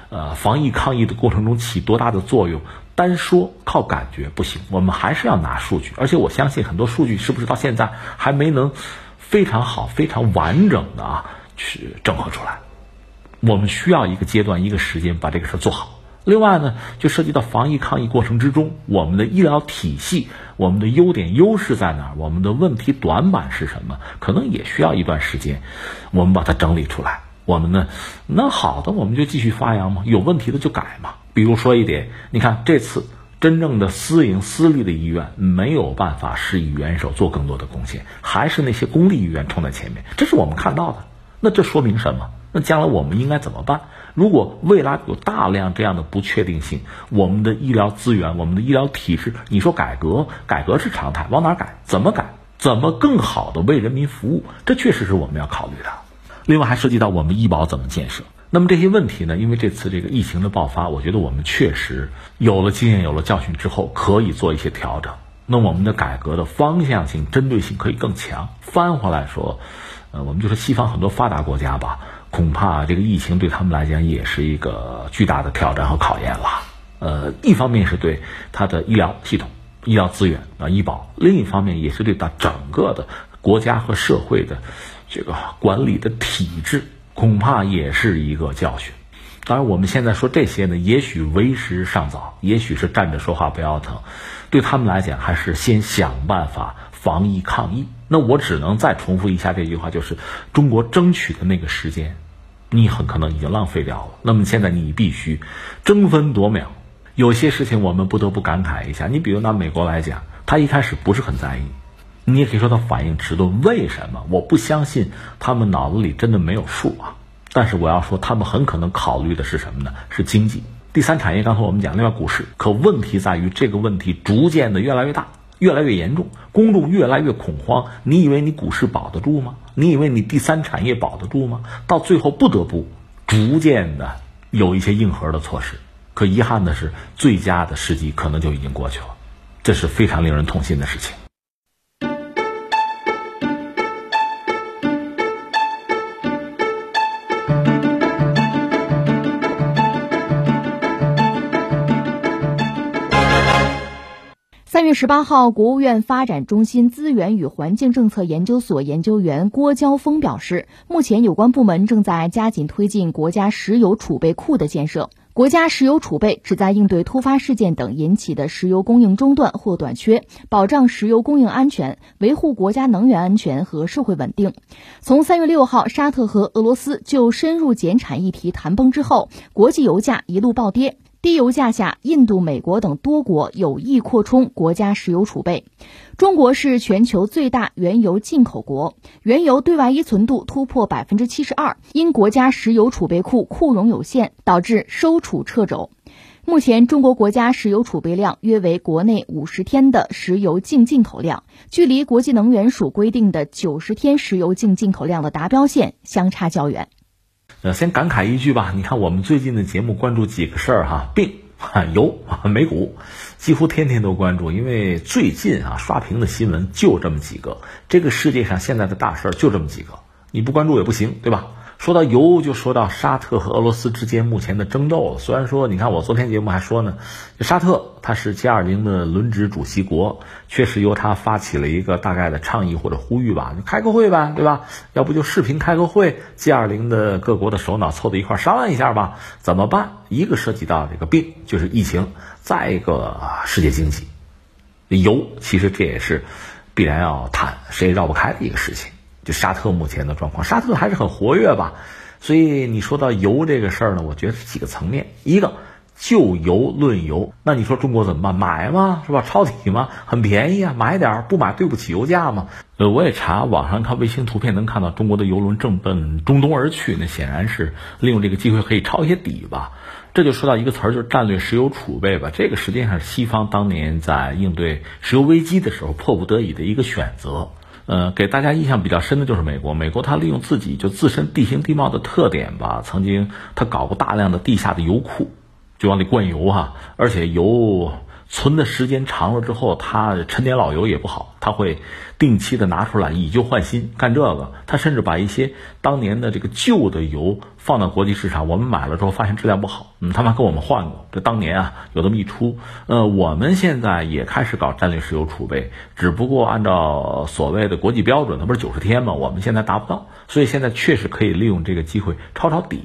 呃防疫抗疫的过程中起多大的作用，单说靠感觉不行，我们还是要拿数据。而且我相信很多数据是不是到现在还没能非常好、非常完整的啊去整合出来？我们需要一个阶段、一个时间把这个事做好。另外呢，就涉及到防疫抗疫过程之中，我们的医疗体系，我们的优点优势在哪儿？我们的问题短板是什么？可能也需要一段时间，我们把它整理出来。我们呢，那好的我们就继续发扬嘛，有问题的就改嘛。比如说一点，你看这次真正的私营私立的医院没有办法施以援手做更多的贡献，还是那些公立医院冲在前面，这是我们看到的。那这说明什么？那将来我们应该怎么办？如果未来有大量这样的不确定性，我们的医疗资源、我们的医疗体制，你说改革，改革是常态，往哪改？怎么改？怎么更好的为人民服务？这确实是我们要考虑的。另外还涉及到我们医保怎么建设。那么这些问题呢？因为这次这个疫情的爆发，我觉得我们确实有了经验、有了教训之后，可以做一些调整。那我们的改革的方向性、针对性可以更强。翻回来说，呃，我们就说西方很多发达国家吧。恐怕这个疫情对他们来讲也是一个巨大的挑战和考验了。呃，一方面是对他的医疗系统、医疗资源啊、医保；另一方面也是对他整个的国家和社会的这个管理的体制，恐怕也是一个教训。当然，我们现在说这些呢，也许为时尚早，也许是站着说话不腰疼。对他们来讲，还是先想办法防疫抗疫。那我只能再重复一下这句话，就是中国争取的那个时间。你很可能已经浪费掉了。那么现在你必须争分夺秒。有些事情我们不得不感慨一下。你比如拿美国来讲，他一开始不是很在意，你也可以说他反应迟钝。为什么？我不相信他们脑子里真的没有数啊。但是我要说，他们很可能考虑的是什么呢？是经济、第三产业。刚才我们讲另外股市，可问题在于这个问题逐渐的越来越大，越来越严重，公众越来越恐慌。你以为你股市保得住吗？你以为你第三产业保得住吗？到最后不得不逐渐的有一些硬核的措施。可遗憾的是，最佳的时机可能就已经过去了，这是非常令人痛心的事情。三月十八号，国务院发展中心资源与环境政策研究所研究员郭娇峰表示，目前有关部门正在加紧推进国家石油储备库的建设。国家石油储备旨在应对突发事件等引起的石油供应中断或短缺，保障石油供应安全，维护国家能源安全和社会稳定。从三月六号沙特和俄罗斯就深入减产议题谈崩之后，国际油价一路暴跌。低油价下，印度、美国等多国有意扩充国家石油储备。中国是全球最大原油进口国，原油对外依存度突破百分之七十二。因国家石油储备库库容有限，导致收储掣肘。目前，中国国家石油储备量约为国内五十天的石油净进口量，距离国际能源署规定的九十天石油净进口量的达标线相差较远。呃，先感慨一句吧，你看我们最近的节目关注几个事儿哈，病、油、美股，几乎天天都关注，因为最近啊刷屏的新闻就这么几个，这个世界上现在的大事儿就这么几个，你不关注也不行，对吧？说到油，就说到沙特和俄罗斯之间目前的争斗。虽然说，你看我昨天节目还说呢，沙特它是 G20 的轮值主席国，确实由他发起了一个大概的倡议或者呼吁吧，就开个会呗，对吧？要不就视频开个会，G20 的各国的首脑凑在一块商量一下吧，怎么办？一个涉及到这个病，就是疫情；再一个世界经济，油其实这也是必然要谈，谁也绕不开的一个事情。就沙特目前的状况，沙特还是很活跃吧，所以你说到油这个事儿呢，我觉得是几个层面，一个就油论油，那你说中国怎么办？买吗？是吧？抄底吗？很便宜啊，买点儿，不买对不起油价吗？呃，我也查网上看卫星图片，能看到中国的油轮正奔中东而去，那显然是利用这个机会可以抄一些底吧。这就说到一个词儿，就是战略石油储备吧。这个实际上是西方当年在应对石油危机的时候迫不得已的一个选择。呃，给大家印象比较深的就是美国。美国它利用自己就自身地形地貌的特点吧，曾经它搞过大量的地下的油库，就往里灌油哈，而且油。存的时间长了之后，它陈年老油也不好，它会定期的拿出来以旧换新，干这个。它甚至把一些当年的这个旧的油放到国际市场，我们买了之后发现质量不好，嗯，他们还跟我们换过。这当年啊有这么一出，呃，我们现在也开始搞战略石油储备，只不过按照所谓的国际标准，它不是九十天吗？我们现在达不到，所以现在确实可以利用这个机会抄抄底。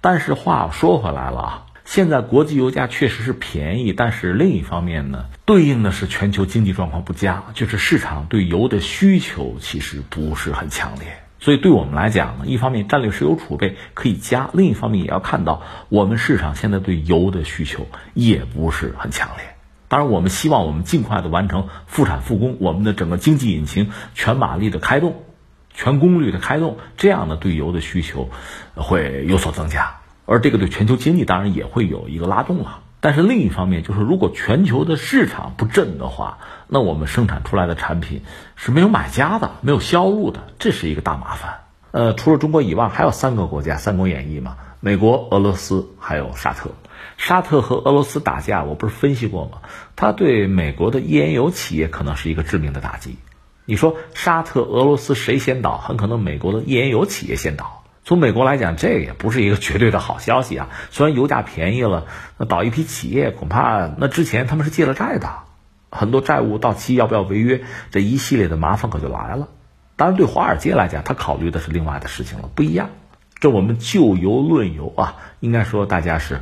但是话说回来了啊。现在国际油价确实是便宜，但是另一方面呢，对应的是全球经济状况不佳，就是市场对油的需求其实不是很强烈。所以对我们来讲呢，一方面战略石油储备可以加，另一方面也要看到我们市场现在对油的需求也不是很强烈。当然，我们希望我们尽快的完成复产复工，我们的整个经济引擎全马力的开动，全功率的开动，这样呢对油的需求会有所增加。而这个对全球经济当然也会有一个拉动了，但是另一方面就是，如果全球的市场不振的话，那我们生产出来的产品是没有买家的，没有销路的，这是一个大麻烦。呃，除了中国以外，还有三个国家，《三国演义》嘛，美国、俄罗斯还有沙特。沙特和俄罗斯打架，我不是分析过吗？它对美国的页岩油企业可能是一个致命的打击。你说沙特、俄罗斯谁先倒？很可能美国的页岩油企业先倒。从美国来讲，这也不是一个绝对的好消息啊。虽然油价便宜了，那倒一批企业，恐怕那之前他们是借了债的，很多债务到期要不要违约，这一系列的麻烦可就来了。当然，对华尔街来讲，他考虑的是另外的事情了，不一样。这我们就油论油啊，应该说大家是。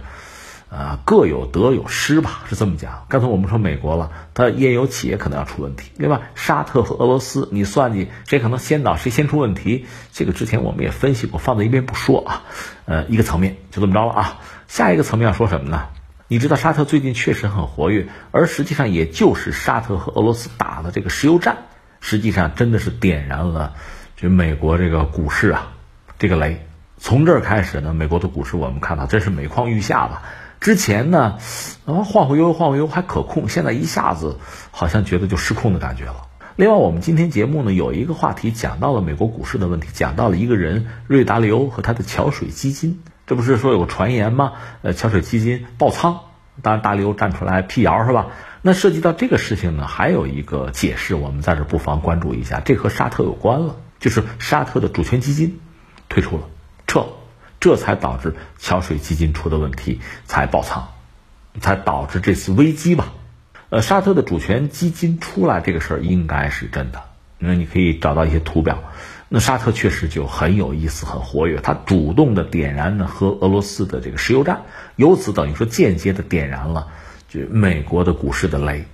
呃，各有得有失吧，是这么讲。刚才我们说美国了，它页油企业可能要出问题，对吧？沙特和俄罗斯，你算计谁可能先倒，谁先出问题？这个之前我们也分析过，放在一边不说啊。呃，一个层面就这么着了啊。下一个层面要说什么呢？你知道沙特最近确实很活跃，而实际上也就是沙特和俄罗斯打的这个石油战，实际上真的是点燃了就美国这个股市啊这个雷。从这儿开始呢，美国的股市我们看到真是每况愈下吧。之前呢，啊晃晃悠悠晃晃悠悠还可控，现在一下子好像觉得就失控的感觉了。另外，我们今天节目呢有一个话题讲到了美国股市的问题，讲到了一个人瑞达利欧和他的桥水基金。这不是说有传言吗？呃，桥水基金爆仓，当然达利欧站出来辟谣是吧？那涉及到这个事情呢，还有一个解释，我们在这不妨关注一下，这和沙特有关了，就是沙特的主权基金退出了，这才导致桥水基金出的问题，才爆仓，才导致这次危机吧。呃，沙特的主权基金出来这个事儿应该是真的，因为你可以找到一些图表。那沙特确实就很有意思，很活跃，他主动的点燃了和俄罗斯的这个石油战，由此等于说间接的点燃了就美国的股市的雷。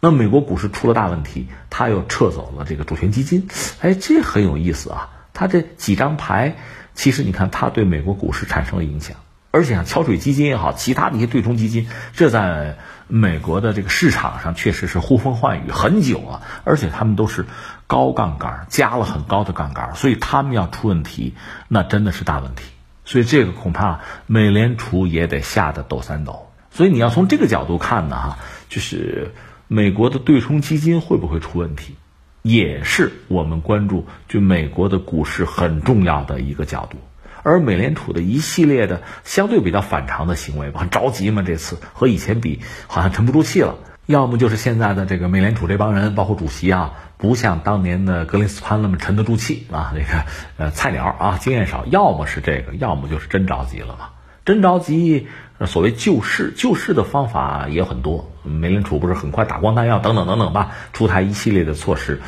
那美国股市出了大问题，他又撤走了这个主权基金，哎，这很有意思啊。他这几张牌，其实你看，它对美国股市产生了影响。而且像桥水基金也好，其他的一些对冲基金，这在美国的这个市场上确实是呼风唤雨很久了。而且他们都是高杠杆，加了很高的杠杆，所以他们要出问题，那真的是大问题。所以这个恐怕美联储也得吓得抖三抖。所以你要从这个角度看呢，哈，就是美国的对冲基金会不会出问题，也是我们关注就美国的股市很重要的一个角度。而美联储的一系列的相对比较反常的行为吧，很着急嘛，这次和以前比好像沉不住气了。要么就是现在的这个美联储这帮人，包括主席啊，不像当年的格林斯潘那么沉得住气啊，那个呃菜鸟啊，经验少。要么是这个，要么就是真着急了嘛。真着急，所谓救市，救市的方法也很多。美联储不是很快打光弹药等等等等吧，出台一系列的措施。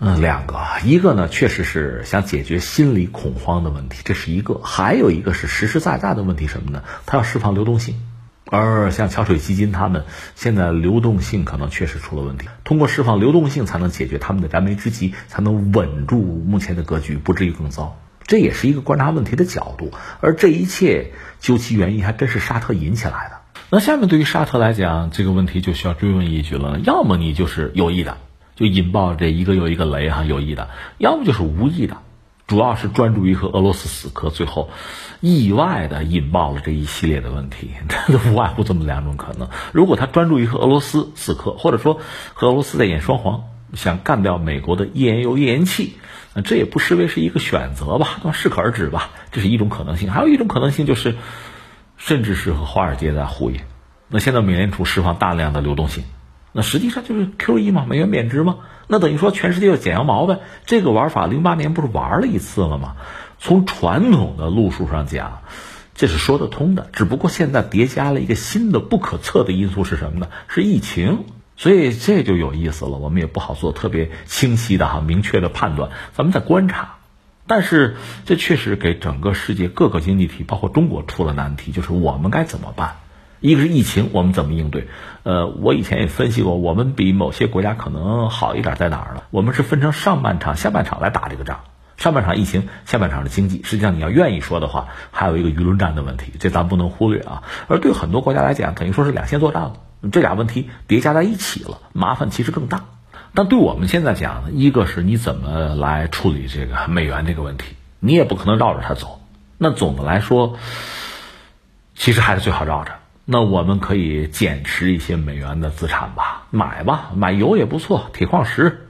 嗯，两个，一个呢，确实是想解决心理恐慌的问题，这是一个；还有一个是实实在在的问题，什么呢？它要释放流动性，而像桥水基金他们现在流动性可能确实出了问题，通过释放流动性才能解决他们的燃眉之急，才能稳住目前的格局，不至于更糟。这也是一个观察问题的角度，而这一切究其原因，还真是沙特引起来的。那下面对于沙特来讲，这个问题就需要追问一句了：要么你就是有意的。就引爆这一个又一个雷哈，有意的，要么就是无意的，主要是专注于和俄罗斯死磕，最后意外的引爆了这一系列的问题，这无外乎这么两种可能。如果他专注于和俄罗斯死磕，或者说和俄罗斯在演双簧，想干掉美国的页岩油、页岩气，那这也不失为是一个选择吧，那适可而止吧，这是一种可能性。还有一种可能性就是，甚至是和华尔街在呼应。那现在美联储释放大量的流动性。那实际上就是 QE 嘛，美元贬值嘛，那等于说全世界要剪羊毛呗。这个玩法零八年不是玩了一次了吗？从传统的路数上讲，这是说得通的。只不过现在叠加了一个新的不可测的因素是什么呢？是疫情。所以这就有意思了，我们也不好做特别清晰的哈明确的判断，咱们在观察。但是这确实给整个世界各个经济体，包括中国出了难题，就是我们该怎么办？一个是疫情，我们怎么应对？呃，我以前也分析过，我们比某些国家可能好一点在哪儿呢？我们是分成上半场、下半场来打这个仗。上半场疫情，下半场的经济。实际上，你要愿意说的话，还有一个舆论战的问题，这咱不能忽略啊。而对很多国家来讲，等于说是两线作战了，这俩问题叠加在一起了，麻烦其实更大。但对我们现在讲，一个是你怎么来处理这个美元这个问题，你也不可能绕着它走。那总的来说，其实还是最好绕着。那我们可以减持一些美元的资产吧，买吧，买油也不错，铁矿石，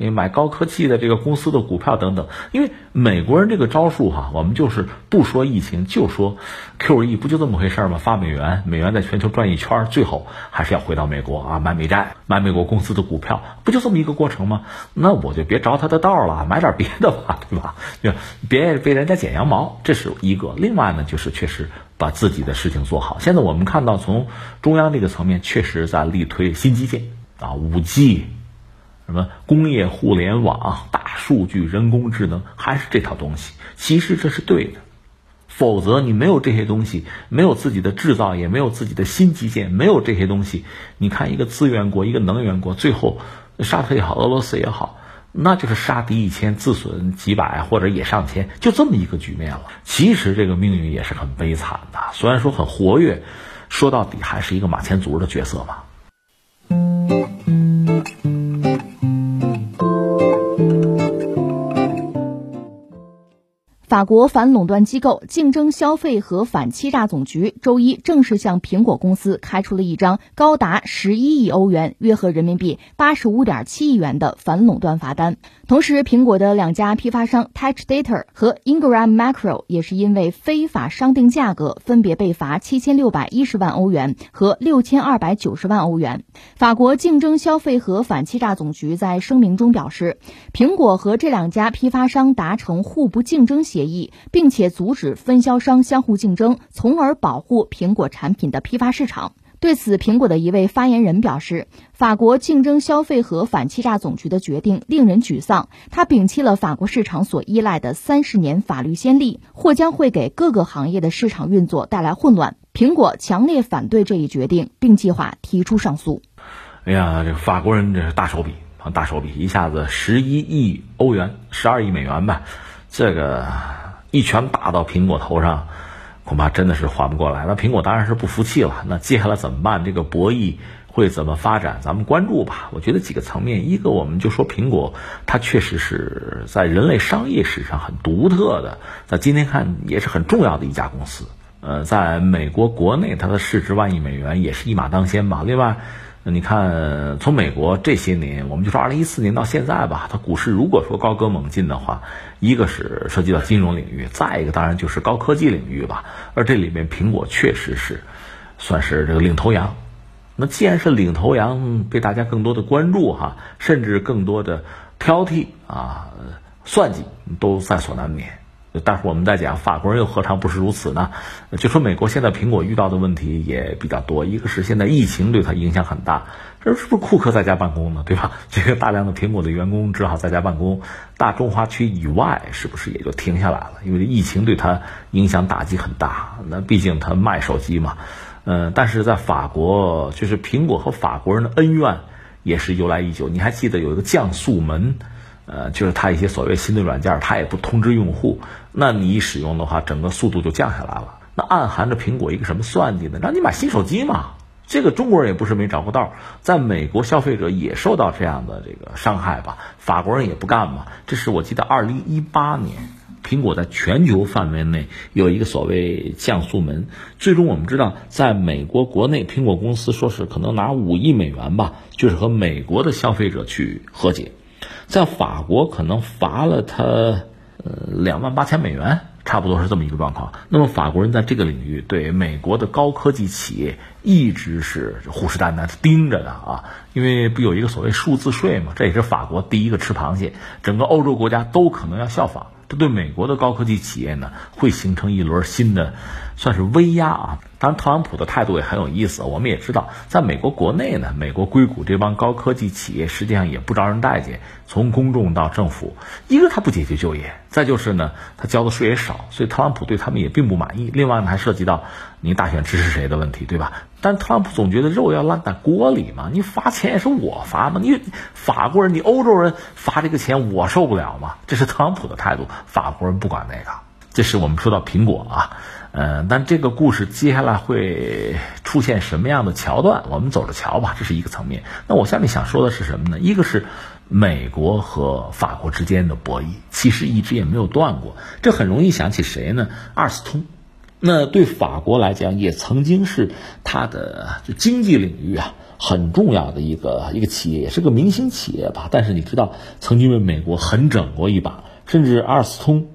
你买高科技的这个公司的股票等等。因为美国人这个招数哈，我们就是不说疫情，就说 QE，不就这么回事吗？发美元，美元在全球转一圈，最后还是要回到美国啊，买美债，买美国公司的股票，不就这么一个过程吗？那我就别着他的道了，买点别的吧，对吧？就别被人家剪羊毛，这是一个。另外呢，就是确实。把自己的事情做好。现在我们看到，从中央这个层面，确实在力推新基建啊，五 G，什么工业互联网、大数据、人工智能，还是这套东西。其实这是对的，否则你没有这些东西，没有自己的制造，也没有自己的新基建，没有这些东西，你看一个资源国，一个能源国，最后沙特也好，俄罗斯也好。那就是杀敌一千，自损几百，或者也上千，就这么一个局面了。其实这个命运也是很悲惨的，虽然说很活跃，说到底还是一个马前卒的角色嘛。法国反垄断机构竞争消费和反欺诈总局周一正式向苹果公司开出了一张高达十一亿欧元（约合人民币八十五点七亿元）的反垄断罚单。同时，苹果的两家批发商 TouchData 和 Ingram Macro 也是因为非法商定价格，分别被罚七千六百一十万欧元和六千二百九十万欧元。法国竞争消费和反欺诈总局在声明中表示，苹果和这两家批发商达成互不竞争协议，并且阻止分销商相互竞争，从而保护苹果产品的批发市场。对此，苹果的一位发言人表示，法国竞争消费和反欺诈总局的决定令人沮丧。他摒弃了法国市场所依赖的三十年法律先例，或将会给各个行业的市场运作带来混乱。苹果强烈反对这一决定，并计划提出上诉。哎呀，这个法国人这是大手笔啊，大手笔，一下子十一亿欧元，十二亿美元吧，这个一拳打到苹果头上。恐怕真的是缓不过来。那苹果当然是不服气了。那接下来怎么办？这个博弈会怎么发展？咱们关注吧。我觉得几个层面，一个我们就说苹果，它确实是在人类商业史上很独特的，在今天看也是很重要的一家公司。呃，在美国国内，它的市值万亿美元也是一马当先吧。另外。那你看，从美国这些年，我们就说二零一四年到现在吧，它股市如果说高歌猛进的话，一个是涉及到金融领域，再一个当然就是高科技领域吧。而这里面苹果确实是算是这个领头羊。那既然是领头羊，被大家更多的关注哈，甚至更多的挑剔啊、算计，都在所难免。待会儿我们再讲，法国人又何尝不是如此呢？就说美国现在苹果遇到的问题也比较多，一个是现在疫情对它影响很大，这是不是库克在家办公呢？对吧？这个大量的苹果的员工只好在家办公，大中华区以外是不是也就停下来了？因为疫情对它影响打击很大。那毕竟它卖手机嘛，嗯，但是在法国，就是苹果和法国人的恩怨也是由来已久。你还记得有一个降速门？呃，就是它一些所谓新的软件，它也不通知用户，那你一使用的话，整个速度就降下来了。那暗含着苹果一个什么算计呢？让你买新手机嘛。这个中国人也不是没找过道，在美国消费者也受到这样的这个伤害吧。法国人也不干嘛。这是我记得二零一八年，苹果在全球范围内有一个所谓降速门，最终我们知道，在美国国内，苹果公司说是可能拿五亿美元吧，就是和美国的消费者去和解。在法国可能罚了他，呃，两万八千美元，差不多是这么一个状况。那么法国人在这个领域对美国的高科技企业一直是虎视眈眈、盯着的啊，因为不有一个所谓数字税嘛，这也是法国第一个吃螃蟹，整个欧洲国家都可能要效仿。这对美国的高科技企业呢，会形成一轮新的，算是威压啊。当然，特朗普的态度也很有意思。我们也知道，在美国国内呢，美国硅谷这帮高科技企业实际上也不招人待见。从公众到政府，一个他不解决就业，再就是呢，他交的税也少，所以特朗普对他们也并不满意。另外呢，还涉及到你大选支持谁的问题，对吧？但特朗普总觉得肉要烂在锅里嘛，你罚钱也是我罚嘛，你法国人、你欧洲人罚这个钱我受不了嘛，这是特朗普的态度。法国人不管那个，这是我们说到苹果啊，呃，但这个故事接下来会出现什么样的桥段，我们走着瞧吧，这是一个层面。那我下面想说的是什么呢？一个是美国和法国之间的博弈，其实一直也没有断过，这很容易想起谁呢？阿尔斯通。那对法国来讲，也曾经是它的就经济领域啊很重要的一个一个企业，也是个明星企业吧。但是你知道，曾经被美国狠整过一把，甚至阿尔斯通，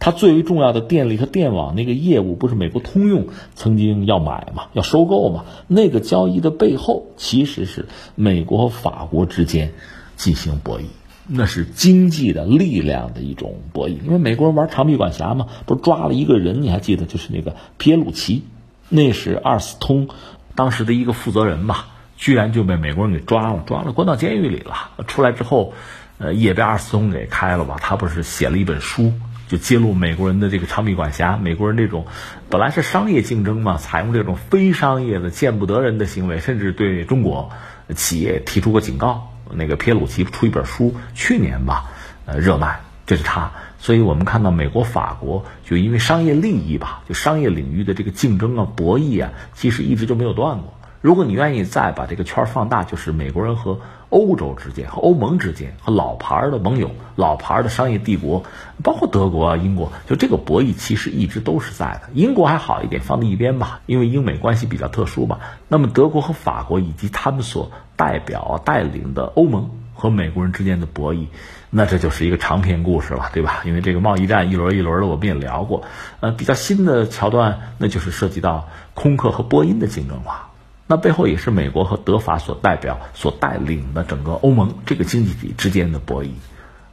它最为重要的电力和电网那个业务，不是美国通用曾经要买嘛，要收购嘛？那个交易的背后，其实是美国和法国之间进行博弈。那是经济的力量的一种博弈，因为美国人玩长臂管辖嘛，不是抓了一个人，你还记得就是那个皮耶鲁奇，那是阿尔斯通当时的一个负责人吧，居然就被美国人给抓了，抓了关到监狱里了。出来之后，呃，也被阿尔斯通给开了吧？他不是写了一本书，就揭露美国人的这个长臂管辖，美国人这种本来是商业竞争嘛，采用这种非商业的见不得人的行为，甚至对中国企业提出过警告。那个皮耶鲁奇出一本书，去年吧，呃，热卖，这是他。所以我们看到美国、法国就因为商业利益吧，就商业领域的这个竞争啊、博弈啊，其实一直就没有断过。如果你愿意再把这个圈放大，就是美国人和欧洲之间、和欧盟之间、和老牌的盟友、老牌的商业帝国，包括德国啊、英国，就这个博弈其实一直都是在的。英国还好一点，放在一边吧，因为英美关系比较特殊吧。那么德国和法国以及他们所代表带领的欧盟和美国人之间的博弈。那这就是一个长篇故事了，对吧？因为这个贸易战一轮一轮的，我们也聊过。呃，比较新的桥段，那就是涉及到空客和波音的竞争了。那背后也是美国和德法所代表、所带领的整个欧盟这个经济体之间的博弈。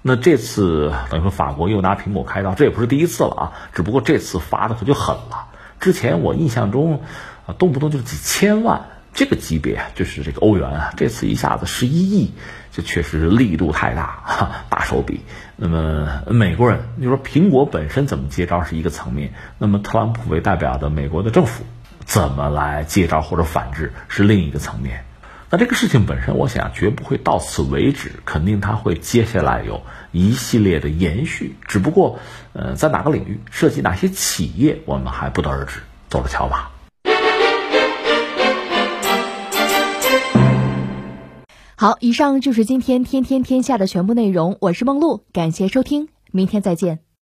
那这次等于说法国又拿苹果开刀，这也不是第一次了啊，只不过这次发的可就狠了。之前我印象中，啊，动不动就是几千万。这个级别就是这个欧元啊，这次一下子十一亿，这确实力度太大，哈，大手笔。那么美国人，你说苹果本身怎么接招是一个层面，那么特朗普为代表的美国的政府怎么来接招或者反制是另一个层面。那这个事情本身，我想绝不会到此为止，肯定它会接下来有一系列的延续。只不过，呃，在哪个领域涉及哪些企业，我们还不得而知，走着瞧吧。好，以上就是今天天天天下的全部内容。我是梦露，感谢收听，明天再见。